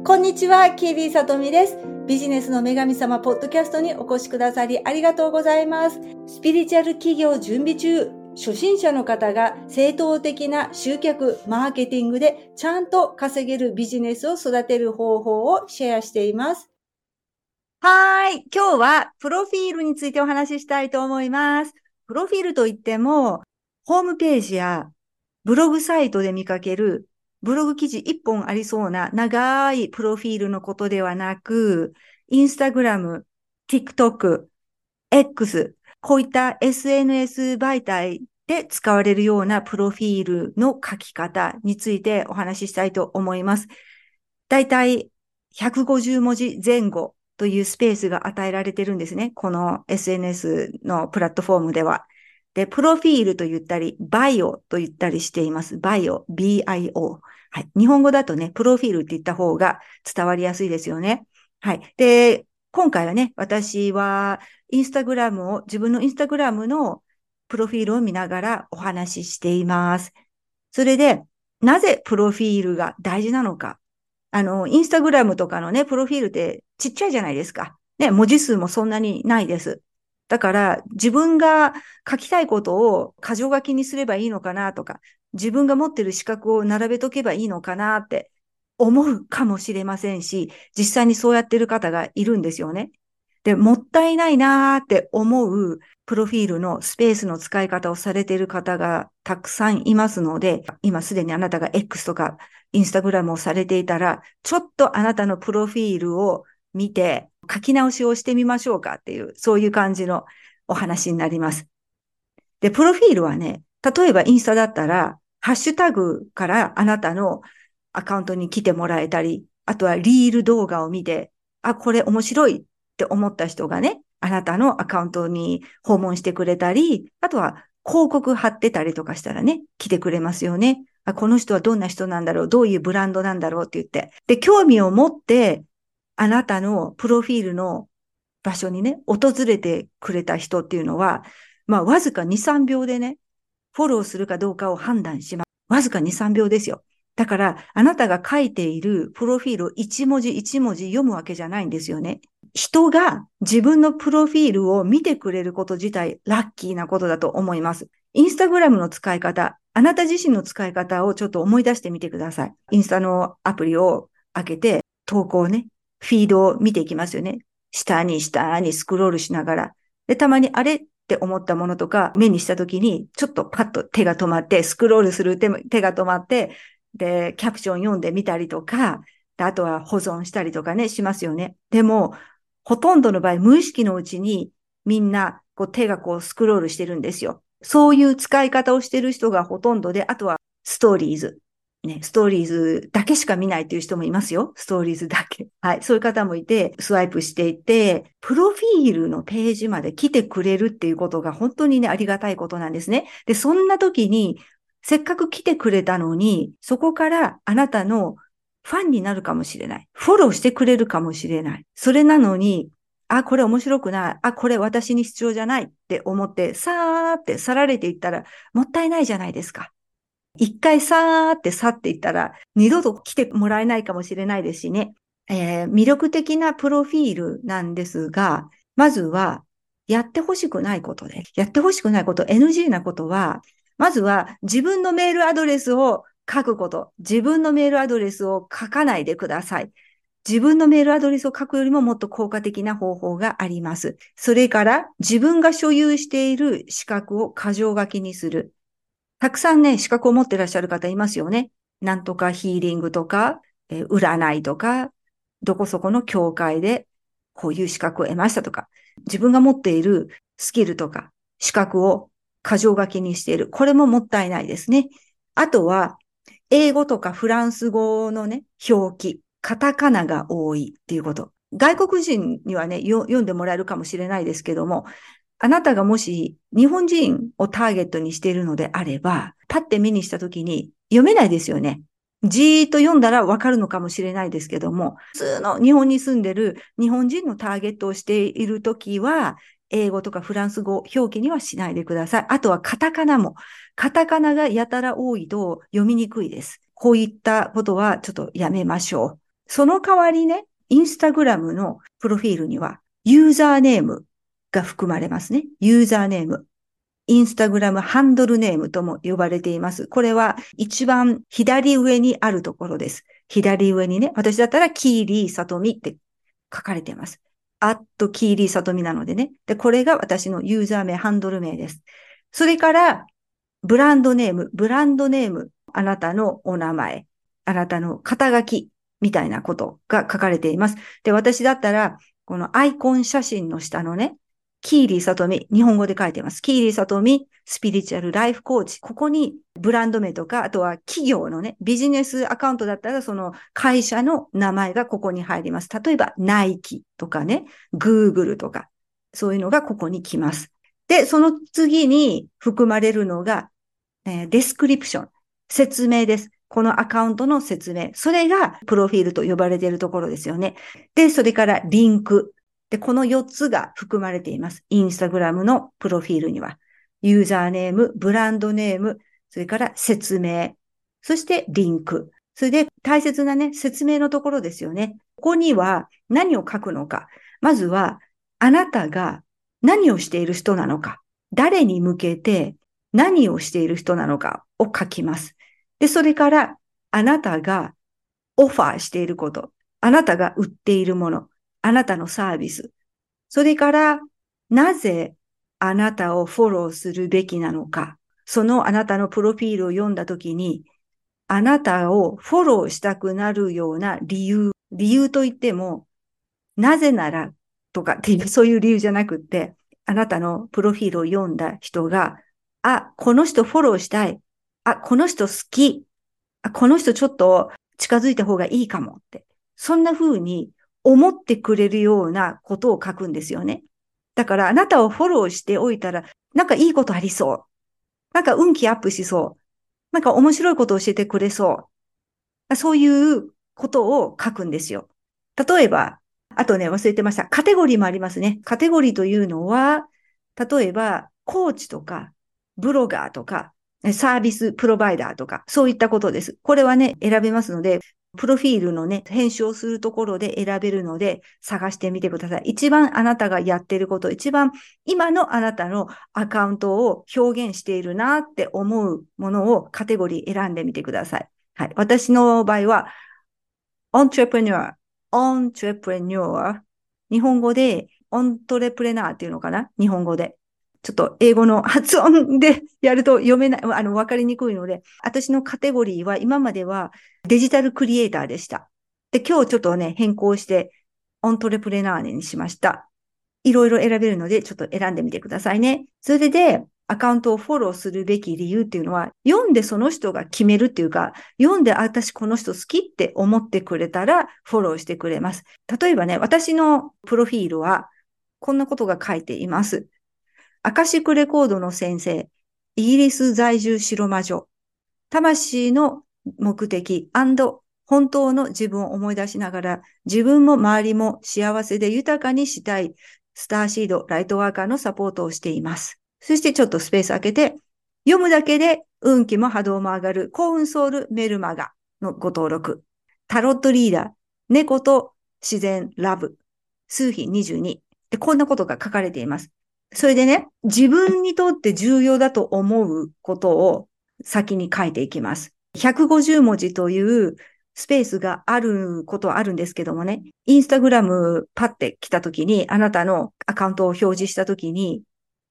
こんにちは、キービーさとみです。ビジネスの女神様ポッドキャストにお越しくださりありがとうございます。スピリチュアル企業準備中、初心者の方が正当的な集客、マーケティングでちゃんと稼げるビジネスを育てる方法をシェアしています。はい。今日はプロフィールについてお話ししたいと思います。プロフィールといっても、ホームページやブログサイトで見かけるブログ記事一本ありそうな長いプロフィールのことではなく、インスタグラム、TikTok、X、こういった SNS 媒体で使われるようなプロフィールの書き方についてお話ししたいと思います。だいたい150文字前後というスペースが与えられてるんですね。この SNS のプラットフォームでは。で、プロフィールと言ったり、バイオと言ったりしています。バイオ、B-I-O。はい。日本語だとね、プロフィールって言った方が伝わりやすいですよね。はい。で、今回はね、私はインスタグラムを、自分のインスタグラムのプロフィールを見ながらお話ししています。それで、なぜプロフィールが大事なのか。あの、インスタグラムとかのね、プロフィールってちっちゃいじゃないですか。ね、文字数もそんなにないです。だから自分が書きたいことを箇条書きにすればいいのかなとか、自分が持ってる資格を並べとけばいいのかなって思うかもしれませんし、実際にそうやってる方がいるんですよね。で、もったいないなーって思うプロフィールのスペースの使い方をされている方がたくさんいますので、今すでにあなたが X とかインスタグラムをされていたら、ちょっとあなたのプロフィールを見て、書き直しをしてみましょうかっていう、そういう感じのお話になります。で、プロフィールはね、例えばインスタだったら、ハッシュタグからあなたのアカウントに来てもらえたり、あとはリール動画を見て、あ、これ面白いって思った人がね、あなたのアカウントに訪問してくれたり、あとは広告貼ってたりとかしたらね、来てくれますよね。あ、この人はどんな人なんだろうどういうブランドなんだろうって言って。で、興味を持ってあなたのプロフィールの場所にね、訪れてくれた人っていうのは、まあ、わずか2、3秒でね、フォローするかどうかを判断します。わずか2、3秒ですよ。だから、あなたが書いているプロフィールを1文字1文字読むわけじゃないんですよね。人が自分のプロフィールを見てくれること自体、ラッキーなことだと思います。インスタグラムの使い方、あなた自身の使い方をちょっと思い出してみてください。インスタのアプリを開けて、投稿をね、フィードを見ていきますよね。下に下にスクロールしながら。で、たまにあれって思ったものとか、目にしたときに、ちょっとパッと手が止まって、スクロールする手手が止まって、で、キャプション読んでみたりとか、あとは保存したりとかね、しますよね。でも、ほとんどの場合、無意識のうちにみんなこう手がこうスクロールしてるんですよ。そういう使い方をしてる人がほとんどで、あとはストーリーズ。ね、ストーリーズだけしか見ないという人もいますよ。ストーリーズだけ。はい。そういう方もいて、スワイプしていて、プロフィールのページまで来てくれるっていうことが本当にね、ありがたいことなんですね。で、そんな時に、せっかく来てくれたのに、そこからあなたのファンになるかもしれない。フォローしてくれるかもしれない。それなのに、あ、これ面白くない。あ、これ私に必要じゃないって思って、さーって去られていったら、もったいないじゃないですか。一回さーって去っていったら、二度と来てもらえないかもしれないですしね。えー、魅力的なプロフィールなんですが、まずは、やってほしくないことで、やってほしくないこと、NG なことは、まずは自分のメールアドレスを書くこと。自分のメールアドレスを書かないでください。自分のメールアドレスを書くよりももっと効果的な方法があります。それから自分が所有している資格を過剰書きにする。たくさんね、資格を持ってらっしゃる方いますよね。なんとかヒーリングとか、えー、占いとか、どこそこの教会でこういう資格を得ましたとか、自分が持っているスキルとか資格を過剰書きにしている。これももったいないですね。あとは、英語とかフランス語のね、表記、カタカナが多いっていうこと。外国人にはね、読んでもらえるかもしれないですけども、あなたがもし日本人をターゲットにしているのであれば、パッて目にしたときに読めないですよね。じーっと読んだらわかるのかもしれないですけども、普通の日本に住んでる日本人のターゲットをしているときは、英語とかフランス語表記にはしないでください。あとはカタカナも。カタカナがやたら多いと読みにくいです。こういったことはちょっとやめましょう。その代わりね、インスタグラムのプロフィールにはユーザーネームが含まれますね。ユーザーネーム。インスタグラムハンドルネームとも呼ばれています。これは一番左上にあるところです。左上にね、私だったらキーリーサトミって書かれています。アットキーリーサトミなのでね。で、これが私のユーザー名、ハンドル名です。それから、ブランドネーム、ブランドネーム、あなたのお名前、あなたの肩書き、みたいなことが書かれています。で、私だったら、このアイコン写真の下のね、キーリーサトミ、日本語で書いてます。キーリーサトミ、スピリチュアルライフコーチ。ここにブランド名とか、あとは企業のね、ビジネスアカウントだったらその会社の名前がここに入ります。例えば、ナイキとかね、 Google とか、そういうのがここに来ます。で、その次に含まれるのが、えー、 description、説明です。このアカウントの説明。それがプロフィールと呼ばれているところですよね。で、それからリンク。で、この4つが含まれています。インスタグラムのプロフィールには。ユーザーネーム、ブランドネーム、それから説明、そしてリンク。それで大切なね、説明のところですよね。ここには何を書くのか。まずは、あなたが何をしている人なのか。誰に向けて何をしている人なのかを書きます。で、それから、あなたがオファーしていること。あなたが売っているもの。あなたのサービス。それから、なぜあなたをフォローするべきなのか。そのあなたのプロフィールを読んだときに、あなたをフォローしたくなるような理由。理由といっても、なぜならとかっていう、そういう理由じゃなくって、あなたのプロフィールを読んだ人が、あ、この人フォローしたい。あ、この人好き。あ、この人ちょっと近づいた方がいいかもって。そんな風に思ってくれるようなことを書くんですよね。だからあなたをフォローしておいたら、なんかいいことありそう。なんか運気アップしそう。なんか面白いことを教えてくれそう。そういうことを書くんですよ。例えば、あとね、忘れてました。カテゴリーもありますね。カテゴリーというのは、例えば、コーチとか、ブロガーとか、サービスプロバイダーとか、そういったことです。これはね、選べますので、プロフィールのね、編集をするところで選べるので、探してみてください。一番あなたがやってること、一番今のあなたのアカウントを表現しているなって思うものをカテゴリー選んでみてください。はい。私の場合は、entrepreneur、entrepreneur。日本語で、オントレプレナーっていうのかな？日本語で。ちょっと英語の発音でやると読めない、あの、わかりにくいので、私のカテゴリーは今まではデジタルクリエイターでした。で、今日ちょっとね、変更して、オントレプレナーネにしました。いろいろ選べるので、ちょっと選んでみてくださいね。それで、アカウントをフォローするべき理由っていうのは、読んでその人が決めるっていうか、読んで私この人好きって思ってくれたらフォローしてくれます。例えばね、私のプロフィールはこんなことが書いています。アカシックレコードの先生、イギリス在住白魔女、魂の目的本当の自分を思い出しながら、自分も周りも幸せで豊かにしたい、スターシード、ライトワーカーのサポートをしています。そしてちょっとスペース開けて、読むだけで運気も波動も上がる幸運ソウルメルマガのご登録。タロットリーダー、猫と自然ラブ、数比22。で、こんなことが書かれています。それでね、自分にとって重要だと思うことを先に書いていきます。150文字というスペースがあることはあるんですけどもね、インスタグラムパって来た時に、あなたのアカウントを表示した時に、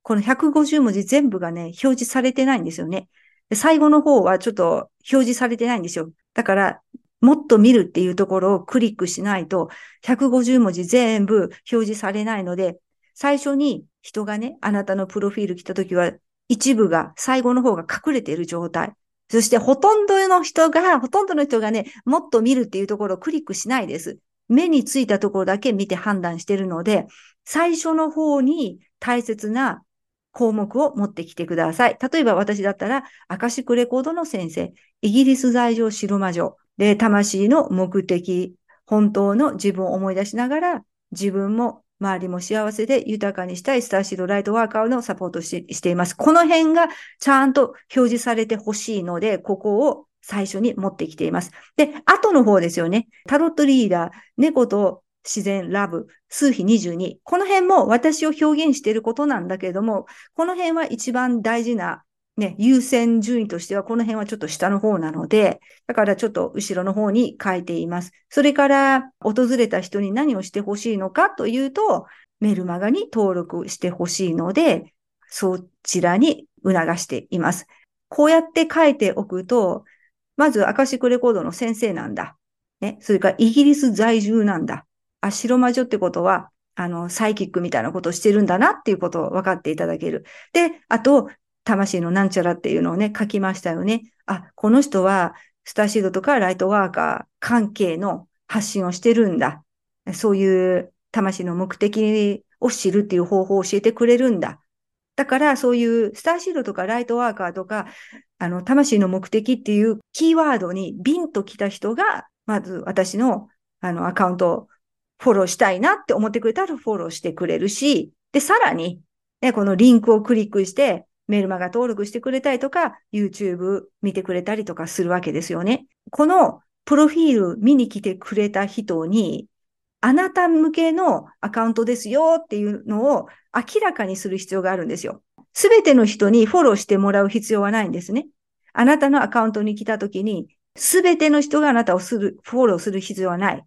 この150文字全部がね、表示されてないんですよね。最後の方はちょっと表示されてないんですよ。だから、もっと見るっていうところをクリックしないと、150文字全部表示されないので、最初に人がね、あなたのプロフィール来たときは、一部が、最後の方が隠れている状態。そしてほとんどの人が、ほとんどの人がね、もっと見るっていうところをクリックしないです。目についたところだけ見て判断してるので、最初の方に大切な項目を持ってきてください。例えば私だったら、アカシックレコードの先生、イギリス在住白魔女、で、魂の目的、本当の自分を思い出しながら、自分も周りも幸せで豊かにしたいスターシードライトワーカーのサポートしています。この辺がちゃんと表示されてほしいので、ここを最初に持ってきています。で、後の方ですよね。タロットリーダー、猫と自然、ラブ、数比22。この辺も私を表現していることなんだけれども、この辺は一番大事な、ね、優先順位としては、この辺はちょっと下の方なので、だからちょっと後ろの方に書いています。それから、訪れた人に何をしてほしいのかというと、メルマガに登録してほしいので、そちらに促しています。こうやって書いておくと、まずアカシックレコードの先生なんだ。ね。それからイギリス在住なんだ。あ、白魔女ってことは、あの、サイキックみたいなことをしてるんだなっていうことを分かっていただける。で、あと、魂のなんちゃらっていうのをね、書きましたよね。あ、この人は、スターシードとかライトワーカー関係の発信をしてるんだ。そういう魂の目的を知るっていう方法を教えてくれるんだ。だから、そういうスターシードとかライトワーカーとか、あの、魂の目的っていうキーワードにビンと来た人が、まず私のあのアカウントをフォローしたいなって思ってくれたらフォローしてくれるし、で、さらに、ね、このリンクをクリックして、メルマガ登録してくれたりとか、YouTube 見てくれたりとかするわけですよね。このプロフィール見に来てくれた人に、あなた向けのアカウントですよっていうのを明らかにする必要があるんですよ。すべての人にフォローしてもらう必要はないんですね。あなたのアカウントに来たときに、すべての人があなたをする、フォローする必要はない。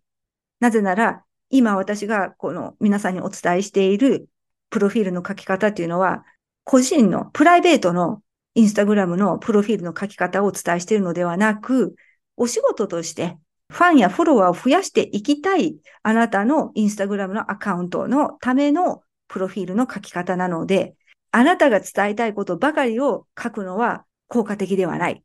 なぜなら、今私がこの皆さんにお伝えしているプロフィールの書き方っていうのは、個人のプライベートのインスタグラムのプロフィールの書き方をお伝えしているのではなく、お仕事としてファンやフォロワーを増やしていきたいあなたのインスタグラムのアカウントのためのプロフィールの書き方なので、あなたが伝えたいことばかりを書くのは効果的ではない。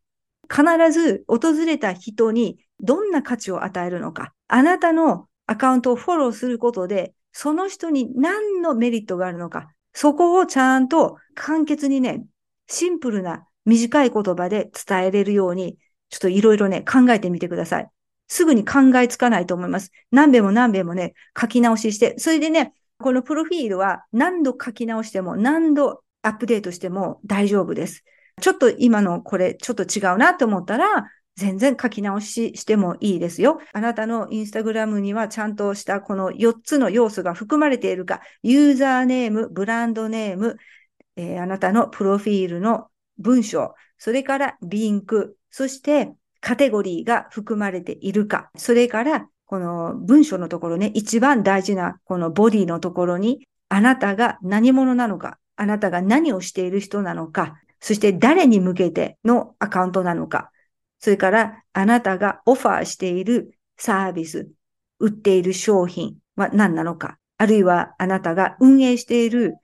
必ず訪れた人にどんな価値を与えるのか。あなたのアカウントをフォローすることで、その人に何のメリットがあるのか。そこをちゃんと簡潔にね、シンプルな短い言葉で伝えれるように、ちょっといろいろね、考えてみてください。すぐに考えつかないと思います。何遍も何遍もね、書き直しして、それでね、このプロフィールは何度書き直しても、何度アップデートしても大丈夫です。ちょっと今のこれちょっと違うなと思ったら、全然書き直ししてもいいですよ。あなたのインスタグラムにはちゃんとしたこの4つの要素が含まれているか、ユーザーネーム、ブランドネーム、えー、あなたのプロフィールの文章、それからリンク、そしてカテゴリーが含まれているか、それからこの文章のところね、一番大事なこのボディのところに、あなたが何者なのか、あなたが何をしている人なのか、そして誰に向けてのアカウントなのか、それからあなたがオファーしているサービス、売っている商品は何なのか、あるいはあなたが運営している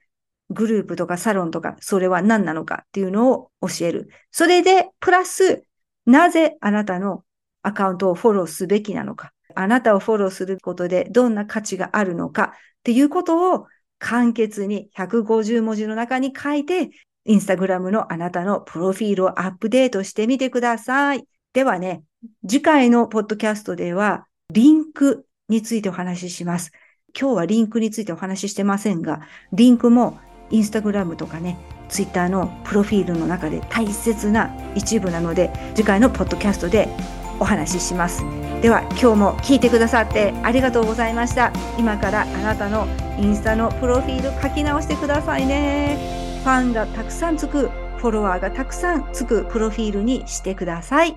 グループとかサロンとか、それは何なのかっていうのを教える。それで、プラス、なぜあなたのアカウントをフォローすべきなのか、あなたをフォローすることでどんな価値があるのかっていうことを簡潔に150文字の中に書いて、インスタグラムのあなたのプロフィールをアップデートしてみてください。ではね、次回のポッドキャストでは、リンクについてお話しします。今日はリンクについてお話ししてませんが、リンクもインスタグラムとかね、ツイッターのプロフィールの中で大切な一部なので次回のポッドキャストでお話ししますでは今日も聞いてくださってありがとうございました今からあなたのインスタのプロフィール書き直してくださいねファンがたくさんつくフォロワーがたくさんつくプロフィールにしてください。